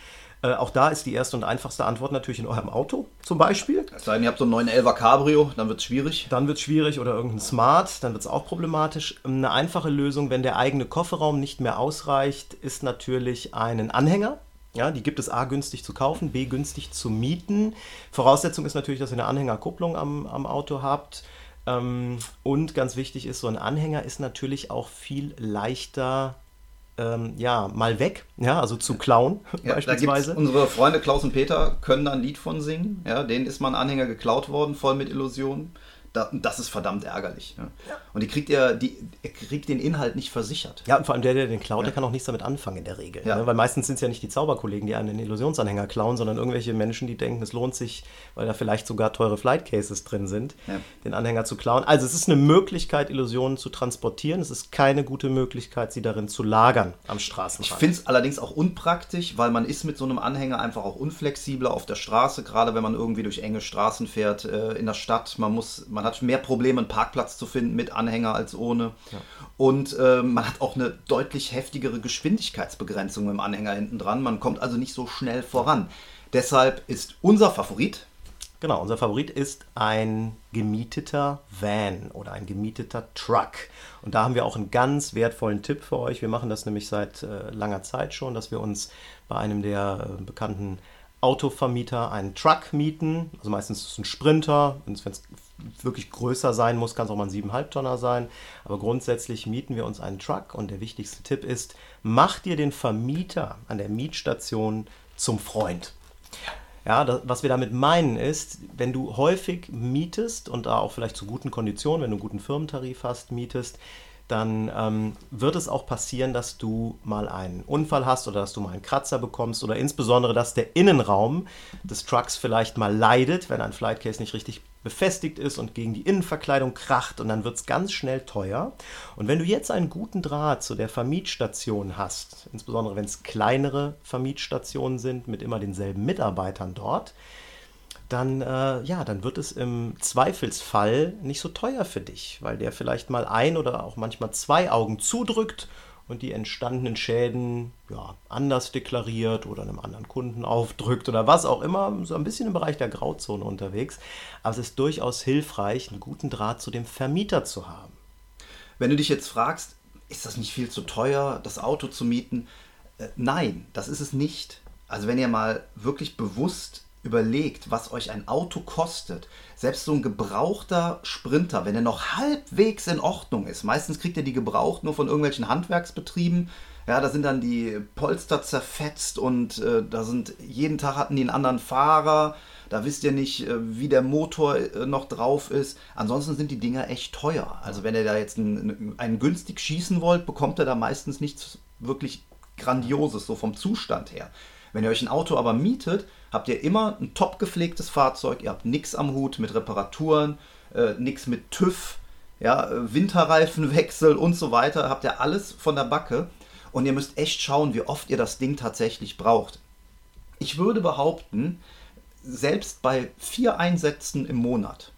Äh, auch da ist die erste und einfachste Antwort natürlich in eurem Auto zum Beispiel. Es sei denn, ihr habt so einen 911er Cabrio, dann wird es schwierig. Dann wird es schwierig oder irgendein Smart, dann wird es auch problematisch. Eine einfache Lösung, wenn der eigene Kofferraum nicht mehr ausreicht, ist natürlich einen Anhänger. Ja, die gibt es A günstig zu kaufen, B günstig zu mieten. Voraussetzung ist natürlich, dass ihr eine Anhängerkupplung am, am Auto habt. Ähm, und ganz wichtig ist, so ein Anhänger ist natürlich auch viel leichter ähm, ja, mal weg, ja, also zu klauen [LAUGHS] ja, beispielsweise. unsere Freunde Klaus und Peter können da ein Lied von singen, ja, denen ist mal ein Anhänger geklaut worden, voll mit Illusionen das ist verdammt ärgerlich. Ne? Ja. Und die kriegt er, die, er kriegt den Inhalt nicht versichert. Ja, und vor allem der, der den klaut, ja. der kann auch nichts damit anfangen in der Regel. Ja. Ne? Weil meistens sind es ja nicht die Zauberkollegen, die einen den Illusionsanhänger klauen, sondern irgendwelche Menschen, die denken, es lohnt sich, weil da vielleicht sogar teure Flight Cases drin sind, den Anhänger zu klauen. Also es ist eine Möglichkeit, Illusionen zu transportieren. Es ist keine gute Möglichkeit, sie darin zu lagern am Straßenrand. Ich finde es allerdings auch unpraktisch, weil man ist mit so einem Anhänger einfach auch unflexibler auf der Straße, gerade wenn man irgendwie durch enge Straßen fährt äh, in der Stadt. Man muss, man hat mehr Probleme, einen Parkplatz zu finden mit Anhänger als ohne. Ja. Und äh, man hat auch eine deutlich heftigere Geschwindigkeitsbegrenzung mit dem Anhänger hinten dran. Man kommt also nicht so schnell voran. Deshalb ist unser Favorit. Genau, unser Favorit ist ein gemieteter Van oder ein gemieteter Truck. Und da haben wir auch einen ganz wertvollen Tipp für euch. Wir machen das nämlich seit äh, langer Zeit schon, dass wir uns bei einem der äh, bekannten Autovermieter einen Truck mieten. Also meistens ist es ein Sprinter. Wenn es wirklich größer sein muss, kann es auch mal ein 7,5 Tonner sein. Aber grundsätzlich mieten wir uns einen Truck und der wichtigste Tipp ist, mach dir den Vermieter an der Mietstation zum Freund. Ja, das, was wir damit meinen ist, wenn du häufig mietest und da auch vielleicht zu guten Konditionen, wenn du einen guten Firmentarif hast, mietest, dann ähm, wird es auch passieren, dass du mal einen Unfall hast oder dass du mal einen Kratzer bekommst oder insbesondere, dass der Innenraum des Trucks vielleicht mal leidet, wenn ein Flightcase nicht richtig befestigt ist und gegen die Innenverkleidung kracht und dann wird es ganz schnell teuer. Und wenn du jetzt einen guten Draht zu der Vermietstation hast, insbesondere wenn es kleinere Vermietstationen sind mit immer denselben Mitarbeitern dort, dann, äh, ja, dann wird es im Zweifelsfall nicht so teuer für dich, weil der vielleicht mal ein oder auch manchmal zwei Augen zudrückt und die entstandenen Schäden ja, anders deklariert oder einem anderen Kunden aufdrückt oder was auch immer, so ein bisschen im Bereich der Grauzone unterwegs. Aber es ist durchaus hilfreich, einen guten Draht zu dem Vermieter zu haben. Wenn du dich jetzt fragst, ist das nicht viel zu teuer, das Auto zu mieten? Äh, nein, das ist es nicht. Also wenn ihr mal wirklich bewusst überlegt, was euch ein Auto kostet, selbst so ein gebrauchter Sprinter, wenn er noch halbwegs in Ordnung ist, meistens kriegt ihr die gebraucht nur von irgendwelchen Handwerksbetrieben, ja, da sind dann die Polster zerfetzt und äh, da sind jeden Tag hatten die einen anderen Fahrer. Da wisst ihr nicht, äh, wie der Motor äh, noch drauf ist. Ansonsten sind die Dinger echt teuer. Also wenn ihr da jetzt einen, einen günstig schießen wollt, bekommt ihr da meistens nichts wirklich Grandioses, so vom Zustand her. Wenn ihr euch ein Auto aber mietet, habt ihr immer ein top gepflegtes Fahrzeug, ihr habt nichts am Hut mit Reparaturen, äh, nichts mit TÜV, ja, Winterreifenwechsel und so weiter, habt ihr alles von der Backe und ihr müsst echt schauen, wie oft ihr das Ding tatsächlich braucht. Ich würde behaupten, selbst bei vier Einsätzen im Monat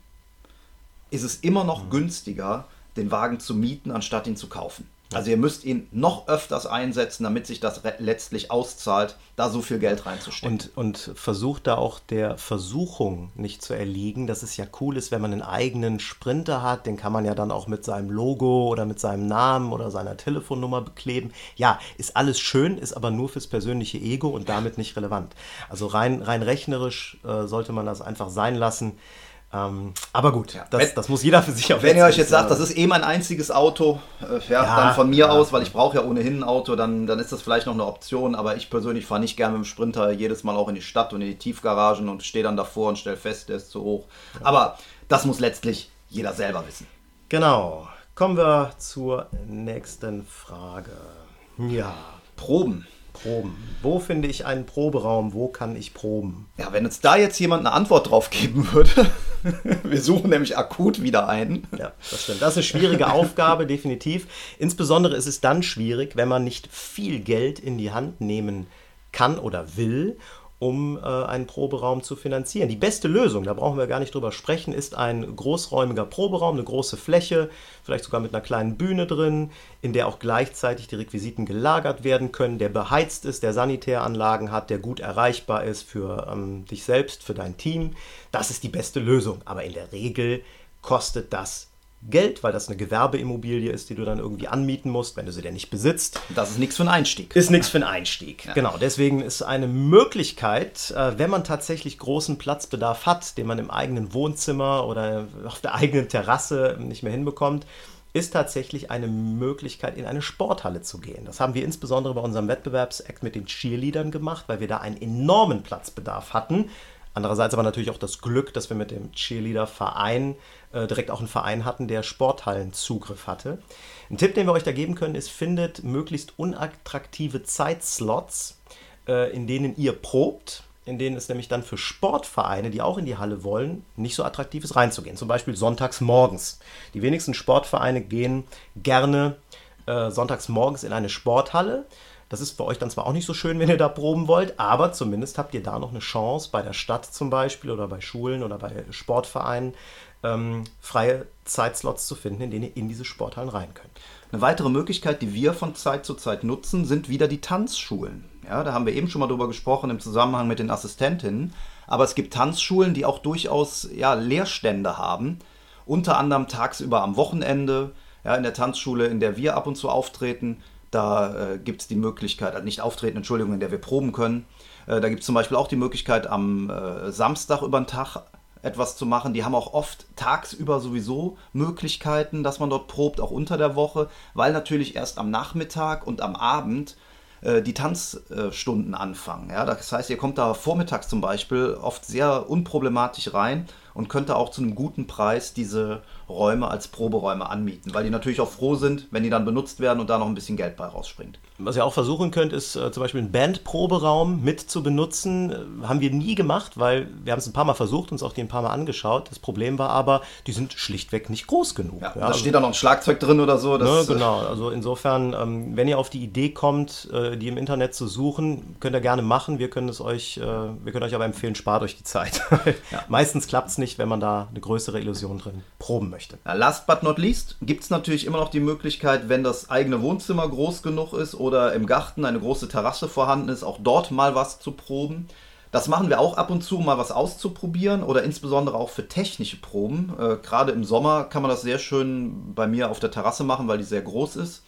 ist es immer noch mhm. günstiger, den Wagen zu mieten, anstatt ihn zu kaufen. Also ihr müsst ihn noch öfters einsetzen, damit sich das letztlich auszahlt, da so viel Geld reinzustecken. Und, und versucht da auch der Versuchung nicht zu erliegen, dass es ja cool ist, wenn man einen eigenen Sprinter hat, den kann man ja dann auch mit seinem Logo oder mit seinem Namen oder seiner Telefonnummer bekleben. Ja, ist alles schön, ist aber nur fürs persönliche Ego und damit nicht relevant. Also rein, rein rechnerisch äh, sollte man das einfach sein lassen. Ähm, aber gut, ja. das, das, muss jeder für sich auch Wenn ihr euch jetzt sagt, das ist eh mein einziges Auto, äh, ja, ja, dann von mir ja. aus, weil ich brauche ja ohnehin ein Auto, dann, dann ist das vielleicht noch eine Option. Aber ich persönlich fahre nicht gerne mit dem Sprinter jedes Mal auch in die Stadt und in die Tiefgaragen und stehe dann davor und stelle fest, der ist zu hoch. Aber das muss letztlich jeder selber wissen. Genau. Kommen wir zur nächsten Frage. Ja. Proben. Proben. Wo finde ich einen Proberaum? Wo kann ich proben? Ja, wenn uns da jetzt jemand eine Antwort drauf geben würde. [LAUGHS] Wir suchen nämlich akut wieder einen. Ja, das stimmt. Das ist eine schwierige [LAUGHS] Aufgabe, definitiv. Insbesondere ist es dann schwierig, wenn man nicht viel Geld in die Hand nehmen kann oder will um äh, einen Proberaum zu finanzieren. Die beste Lösung, da brauchen wir gar nicht drüber sprechen, ist ein großräumiger Proberaum, eine große Fläche, vielleicht sogar mit einer kleinen Bühne drin, in der auch gleichzeitig die Requisiten gelagert werden können, der beheizt ist, der Sanitäranlagen hat, der gut erreichbar ist für ähm, dich selbst, für dein Team. Das ist die beste Lösung. Aber in der Regel kostet das Geld, weil das eine Gewerbeimmobilie ist, die du dann irgendwie anmieten musst, wenn du sie denn nicht besitzt. Das ist nichts für einen Einstieg. Ist nichts für einen Einstieg. Ja. Genau. Deswegen ist eine Möglichkeit, äh, wenn man tatsächlich großen Platzbedarf hat, den man im eigenen Wohnzimmer oder auf der eigenen Terrasse nicht mehr hinbekommt, ist tatsächlich eine Möglichkeit, in eine Sporthalle zu gehen. Das haben wir insbesondere bei unserem Wettbewerbsakt mit den Cheerleadern gemacht, weil wir da einen enormen Platzbedarf hatten. Andererseits aber natürlich auch das Glück, dass wir mit dem Cheerleader-Verein äh, direkt auch einen Verein hatten, der Sporthallenzugriff hatte. Ein Tipp, den wir euch da geben können, ist, findet möglichst unattraktive Zeitslots, äh, in denen ihr probt, in denen es nämlich dann für Sportvereine, die auch in die Halle wollen, nicht so attraktiv ist, reinzugehen. Zum Beispiel sonntags morgens. Die wenigsten Sportvereine gehen gerne äh, sonntags morgens in eine Sporthalle. Das ist für euch dann zwar auch nicht so schön, wenn ihr da proben wollt, aber zumindest habt ihr da noch eine Chance bei der Stadt zum Beispiel oder bei Schulen oder bei Sportvereinen ähm, freie Zeitslots zu finden, in denen ihr in diese Sporthallen rein könnt. Eine weitere Möglichkeit, die wir von Zeit zu Zeit nutzen, sind wieder die Tanzschulen. Ja, da haben wir eben schon mal drüber gesprochen im Zusammenhang mit den Assistentinnen. Aber es gibt Tanzschulen, die auch durchaus ja, Leerstände haben. Unter anderem tagsüber am Wochenende. Ja, in der Tanzschule, in der wir ab und zu auftreten, da äh, gibt es die Möglichkeit, also nicht auftreten, Entschuldigung, in der wir proben können. Äh, da gibt es zum Beispiel auch die Möglichkeit, am äh, Samstag über den Tag etwas zu machen. Die haben auch oft tagsüber sowieso Möglichkeiten, dass man dort probt, auch unter der Woche, weil natürlich erst am Nachmittag und am Abend äh, die Tanzstunden anfangen. Ja? Das heißt, ihr kommt da vormittags zum Beispiel oft sehr unproblematisch rein und könnt da auch zu einem guten Preis diese Räume als Proberäume anmieten, weil die natürlich auch froh sind, wenn die dann benutzt werden und da noch ein bisschen Geld bei rausspringt. Was ihr auch versuchen könnt, ist äh, zum Beispiel einen Bandproberaum mit zu benutzen. Äh, haben wir nie gemacht, weil wir haben es ein paar Mal versucht, uns auch die ein paar Mal angeschaut. Das Problem war aber, die sind schlichtweg nicht groß genug. Ja, ja, da also, steht da noch ein Schlagzeug drin oder so. Ne, genau, also insofern, ähm, wenn ihr auf die Idee kommt, äh, die im Internet zu suchen, könnt ihr gerne machen. Wir können es euch, äh, wir können euch aber empfehlen, spart euch die Zeit. [LAUGHS] ja. Meistens klappt es nicht, wenn man da eine größere Illusion drin proben möchte. Ja, last but not least gibt es natürlich immer noch die Möglichkeit, wenn das eigene Wohnzimmer groß genug ist oder im Garten eine große Terrasse vorhanden ist, auch dort mal was zu proben. Das machen wir auch ab und zu, mal was auszuprobieren oder insbesondere auch für technische Proben. Äh, Gerade im Sommer kann man das sehr schön bei mir auf der Terrasse machen, weil die sehr groß ist.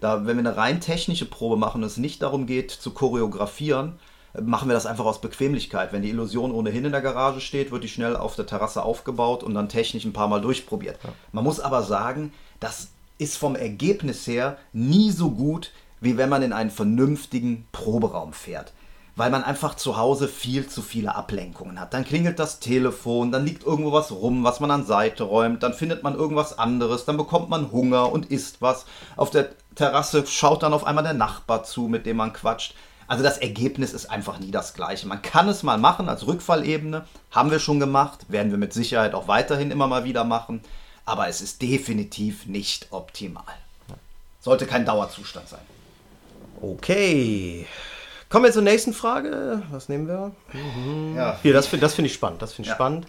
Da, wenn wir eine rein technische Probe machen und es nicht darum geht zu choreografieren, machen wir das einfach aus Bequemlichkeit. Wenn die Illusion ohnehin in der Garage steht, wird die schnell auf der Terrasse aufgebaut und dann technisch ein paar Mal durchprobiert. Ja. Man muss aber sagen, das ist vom Ergebnis her nie so gut, wie wenn man in einen vernünftigen Proberaum fährt. Weil man einfach zu Hause viel zu viele Ablenkungen hat. Dann klingelt das Telefon, dann liegt irgendwo was rum, was man an Seite räumt, dann findet man irgendwas anderes, dann bekommt man Hunger und isst was. Auf der Terrasse schaut dann auf einmal der Nachbar zu, mit dem man quatscht. Also das Ergebnis ist einfach nie das gleiche. Man kann es mal machen als Rückfallebene, haben wir schon gemacht, werden wir mit Sicherheit auch weiterhin immer mal wieder machen, aber es ist definitiv nicht optimal. Sollte kein Dauerzustand sein. Okay. Kommen wir zur nächsten Frage. Was nehmen wir? Mhm. Ja. Hier, das, das finde ich spannend. Das finde ich ja. spannend.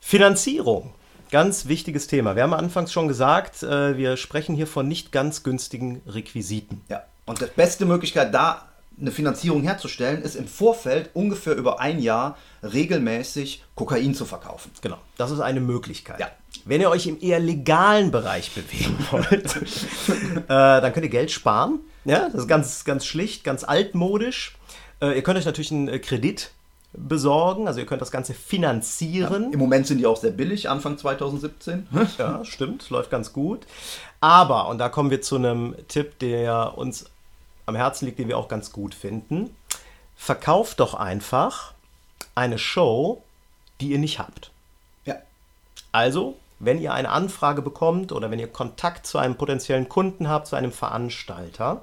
Finanzierung. ganz wichtiges Thema. Wir haben anfangs schon gesagt, äh, wir sprechen hier von nicht ganz günstigen Requisiten. Ja. Und die beste Möglichkeit, da eine Finanzierung herzustellen, ist im Vorfeld ungefähr über ein Jahr regelmäßig Kokain zu verkaufen. Genau, das ist eine Möglichkeit. Ja. Wenn ihr euch im eher legalen Bereich bewegen [LAUGHS] wollt, äh, dann könnt ihr Geld sparen. Ja, das ist ganz, ganz schlicht, ganz altmodisch. Äh, ihr könnt euch natürlich einen äh, Kredit besorgen, also ihr könnt das Ganze finanzieren. Im Moment sind die auch sehr billig, Anfang 2017. Ja, stimmt, läuft ganz gut. Aber, und da kommen wir zu einem Tipp, der uns am Herzen liegt, den wir auch ganz gut finden. Verkauft doch einfach eine Show, die ihr nicht habt. Ja. Also, wenn ihr eine Anfrage bekommt oder wenn ihr Kontakt zu einem potenziellen Kunden habt, zu einem Veranstalter,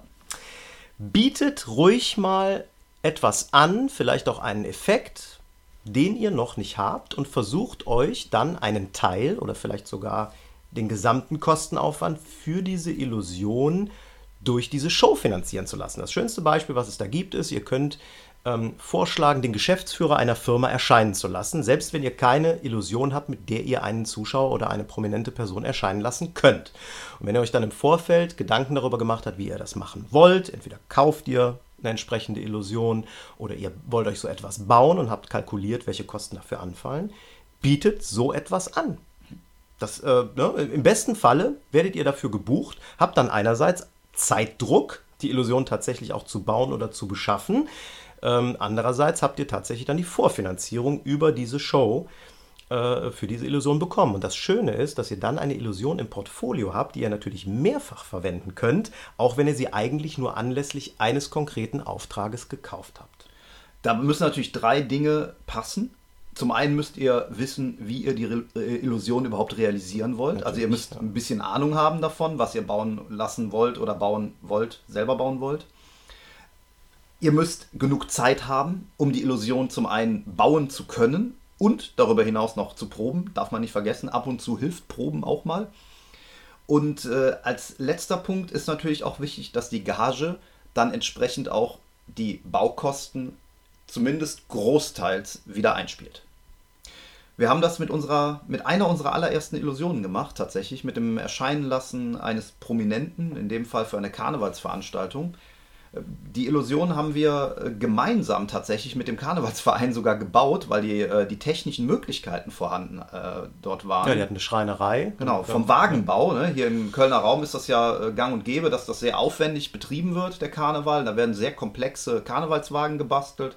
bietet ruhig mal etwas an, vielleicht auch einen Effekt, den ihr noch nicht habt und versucht euch dann einen Teil oder vielleicht sogar den gesamten Kostenaufwand für diese Illusion durch diese Show finanzieren zu lassen. Das schönste Beispiel, was es da gibt, ist, ihr könnt ähm, vorschlagen, den Geschäftsführer einer Firma erscheinen zu lassen, selbst wenn ihr keine Illusion habt, mit der ihr einen Zuschauer oder eine prominente Person erscheinen lassen könnt. Und wenn ihr euch dann im Vorfeld Gedanken darüber gemacht habt, wie ihr das machen wollt, entweder kauft ihr eine entsprechende Illusion oder ihr wollt euch so etwas bauen und habt kalkuliert, welche Kosten dafür anfallen, bietet so etwas an. Das, äh, ne, Im besten Falle werdet ihr dafür gebucht, habt dann einerseits Zeitdruck, die Illusion tatsächlich auch zu bauen oder zu beschaffen. Ähm, andererseits habt ihr tatsächlich dann die Vorfinanzierung über diese Show äh, für diese Illusion bekommen. Und das Schöne ist, dass ihr dann eine Illusion im Portfolio habt, die ihr natürlich mehrfach verwenden könnt, auch wenn ihr sie eigentlich nur anlässlich eines konkreten Auftrages gekauft habt. Da müssen natürlich drei Dinge passen. Zum einen müsst ihr wissen, wie ihr die Re äh, Illusion überhaupt realisieren wollt. Natürlich, also ihr müsst ja. ein bisschen Ahnung haben davon, was ihr bauen lassen wollt oder bauen wollt, selber bauen wollt. Ihr müsst genug Zeit haben, um die Illusion zum einen bauen zu können und darüber hinaus noch zu proben. Darf man nicht vergessen, ab und zu hilft Proben auch mal. Und äh, als letzter Punkt ist natürlich auch wichtig, dass die Gage dann entsprechend auch die Baukosten zumindest großteils wieder einspielt. Wir haben das mit unserer, mit einer unserer allerersten Illusionen gemacht, tatsächlich, mit dem Erscheinenlassen eines Prominenten, in dem Fall für eine Karnevalsveranstaltung. Die Illusion haben wir äh, gemeinsam tatsächlich mit dem Karnevalsverein sogar gebaut, weil die, äh, die technischen Möglichkeiten vorhanden äh, dort waren. Ja, die hatten eine Schreinerei. Genau, vom Wagenbau. Ne? Hier im Kölner Raum ist das ja äh, gang und gäbe, dass das sehr aufwendig betrieben wird, der Karneval. Da werden sehr komplexe Karnevalswagen gebastelt.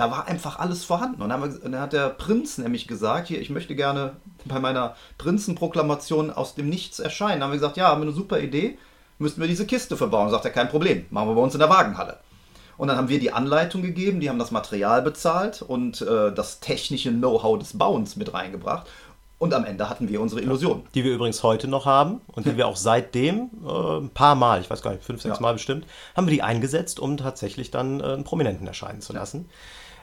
Da war einfach alles vorhanden. Und dann, wir, dann hat der Prinz nämlich gesagt, hier, ich möchte gerne bei meiner Prinzenproklamation aus dem Nichts erscheinen. Da haben wir gesagt, ja, haben wir eine super Idee müssten wir diese Kiste verbauen. Sagt er, kein Problem, machen wir bei uns in der Wagenhalle. Und dann haben wir die Anleitung gegeben, die haben das Material bezahlt und äh, das technische Know-how des Bauens mit reingebracht. Und am Ende hatten wir unsere Illusion. Die wir übrigens heute noch haben und die wir auch seitdem äh, ein paar Mal, ich weiß gar nicht, fünf, sechs ja. Mal bestimmt, haben wir die eingesetzt, um tatsächlich dann äh, einen Prominenten erscheinen zu lassen. Ja.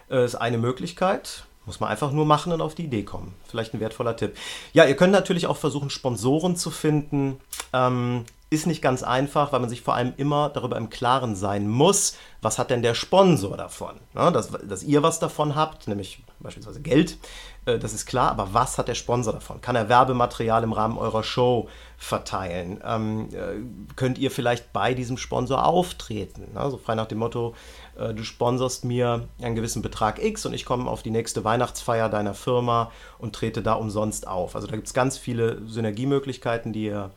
Äh, ist eine Möglichkeit. Muss man einfach nur machen und auf die Idee kommen. Vielleicht ein wertvoller Tipp. Ja, ihr könnt natürlich auch versuchen, Sponsoren zu finden. Ähm, ist nicht ganz einfach, weil man sich vor allem immer darüber im Klaren sein muss, was hat denn der Sponsor davon? Ja, dass, dass, ihr was davon habt, nämlich beispielsweise Geld, äh, das ist klar, aber was hat der Sponsor davon? Kann er Werbematerial im Rahmen eurer Show verteilen? Ähm, äh, könnt ihr vielleicht bei diesem Sponsor auftreten? Also frei nach dem Motto, äh, du sponsorst mir einen gewissen Betrag X und ich komme auf die nächste Weihnachtsfeier deiner Firma und trete da umsonst auf. Also da gibt es ganz viele Synergiemöglichkeiten, die ihr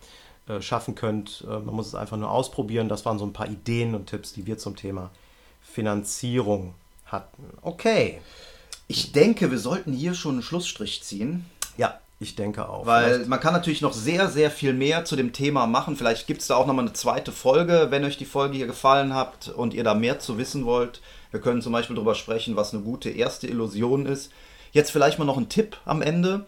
äh, schaffen könnt. Äh, man muss es einfach nur ausprobieren. Das waren so ein paar Ideen und Tipps, die wir zum Thema Finanzierung hatten. Okay. Ich denke, wir sollten hier schon einen Schlussstrich ziehen. Ja, ich denke auch. Weil Vielleicht. man kann natürlich noch sehr, sehr viel mehr zu dem Thema machen. Vielleicht gibt es da auch nochmal eine zweite Folge, wenn euch die Folge hier gefallen hat und ihr da mehr zu wissen wollt. Wir können zum Beispiel darüber sprechen, was eine gute erste Illusion ist. Jetzt vielleicht mal noch ein Tipp am Ende.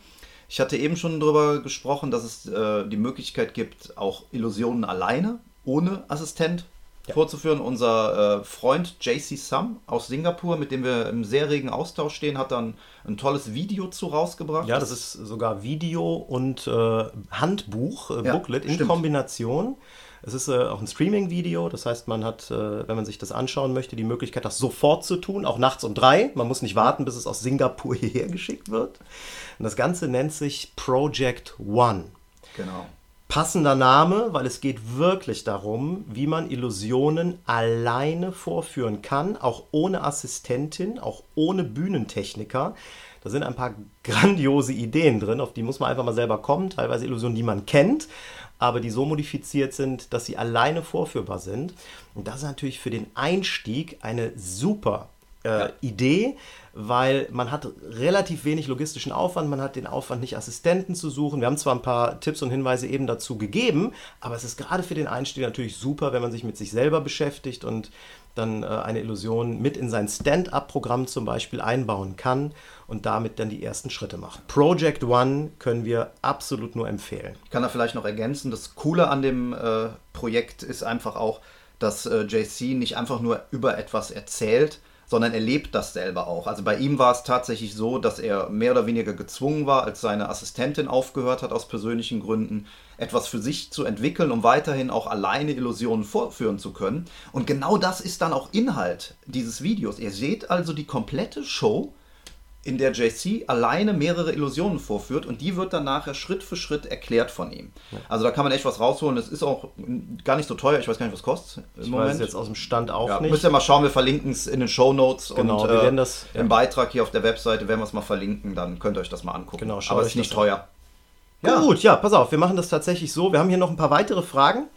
Ich hatte eben schon darüber gesprochen, dass es äh, die Möglichkeit gibt, auch Illusionen alleine, ohne Assistent ja. vorzuführen. Unser äh, Freund JC Sum aus Singapur, mit dem wir im sehr regen Austausch stehen, hat dann ein tolles Video zu rausgebracht. Ja, das ist sogar Video und äh, Handbuch, äh, ja, Booklet in stimmt. Kombination. Es ist äh, auch ein Streaming-Video, das heißt, man hat, äh, wenn man sich das anschauen möchte, die Möglichkeit, das sofort zu tun, auch nachts um drei. Man muss nicht warten, bis es aus Singapur [LAUGHS] hierher geschickt wird. Und das Ganze nennt sich Project One. Genau. Passender Name, weil es geht wirklich darum, wie man Illusionen alleine vorführen kann, auch ohne Assistentin, auch ohne Bühnentechniker. Da sind ein paar grandiose Ideen drin, auf die muss man einfach mal selber kommen. Teilweise Illusionen, die man kennt, aber die so modifiziert sind, dass sie alleine vorführbar sind. Und das ist natürlich für den Einstieg eine super äh. Idee, weil man hat relativ wenig logistischen Aufwand, man hat den Aufwand, nicht Assistenten zu suchen. Wir haben zwar ein paar Tipps und Hinweise eben dazu gegeben, aber es ist gerade für den Einstieg natürlich super, wenn man sich mit sich selber beschäftigt und dann äh, eine Illusion mit in sein Stand-up-Programm zum Beispiel einbauen kann und damit dann die ersten Schritte macht. Project One können wir absolut nur empfehlen. Ich kann da vielleicht noch ergänzen, das Coole an dem äh, Projekt ist einfach auch, dass äh, JC nicht einfach nur über etwas erzählt, sondern er lebt das selber auch. Also bei ihm war es tatsächlich so, dass er mehr oder weniger gezwungen war, als seine Assistentin aufgehört hat aus persönlichen Gründen, etwas für sich zu entwickeln, um weiterhin auch alleine Illusionen vorführen zu können. Und genau das ist dann auch Inhalt dieses Videos. Ihr seht also die komplette Show in der JC alleine mehrere Illusionen vorführt und die wird dann nachher Schritt für Schritt erklärt von ihm. Ja. Also da kann man echt was rausholen. Das ist auch gar nicht so teuer. Ich weiß gar nicht, was kostet. Im ich Moment. weiß jetzt aus dem Stand auch ja, nicht. Müsst ihr mal schauen. Wir verlinken es in den Show Notes genau, und wir werden das, äh, ja. im Beitrag hier auf der Webseite werden wir es mal verlinken. Dann könnt ihr euch das mal angucken. Genau, Aber es ist nicht teuer. Ja. Gut, ja, pass auf. Wir machen das tatsächlich so. Wir haben hier noch ein paar weitere Fragen.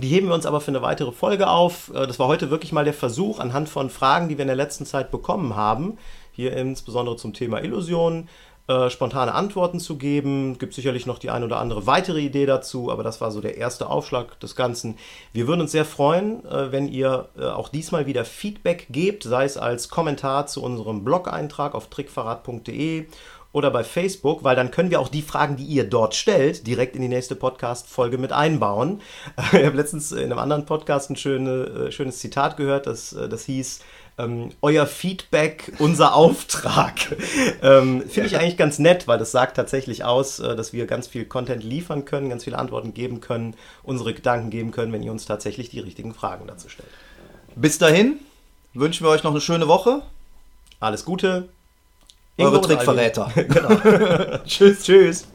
Die heben wir uns aber für eine weitere Folge auf. Äh, das war heute wirklich mal der Versuch, anhand von Fragen, die wir in der letzten Zeit bekommen haben, hier insbesondere zum Thema Illusionen, äh, spontane Antworten zu geben. Gibt sicherlich noch die ein oder andere weitere Idee dazu, aber das war so der erste Aufschlag des Ganzen. Wir würden uns sehr freuen, äh, wenn ihr äh, auch diesmal wieder Feedback gebt, sei es als Kommentar zu unserem Blog-Eintrag auf trickverrat.de oder bei Facebook, weil dann können wir auch die Fragen, die ihr dort stellt, direkt in die nächste Podcast-Folge mit einbauen. [LAUGHS] Ich habe letztens in einem anderen Podcast ein schöne, äh, schönes Zitat gehört, das, äh, das hieß, ähm, euer Feedback, unser [LAUGHS] Auftrag. ähm, Finde ich eigentlich ganz nett, weil das sagt tatsächlich aus, äh, dass wir ganz viel Content liefern können, ganz viele Antworten geben können, unsere Gedanken geben können, wenn ihr uns tatsächlich die richtigen Fragen dazu stellt. Bis dahin wünschen wir euch noch eine schöne Woche. Alles Gute. Ingo Eure Trickverräter. [LAUGHS] genau. [LAUGHS] tschüss, tschüss.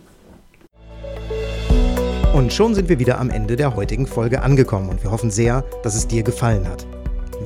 Und schon sind wir wieder am Ende der heutigen Folge angekommen und wir hoffen sehr, dass es dir gefallen hat.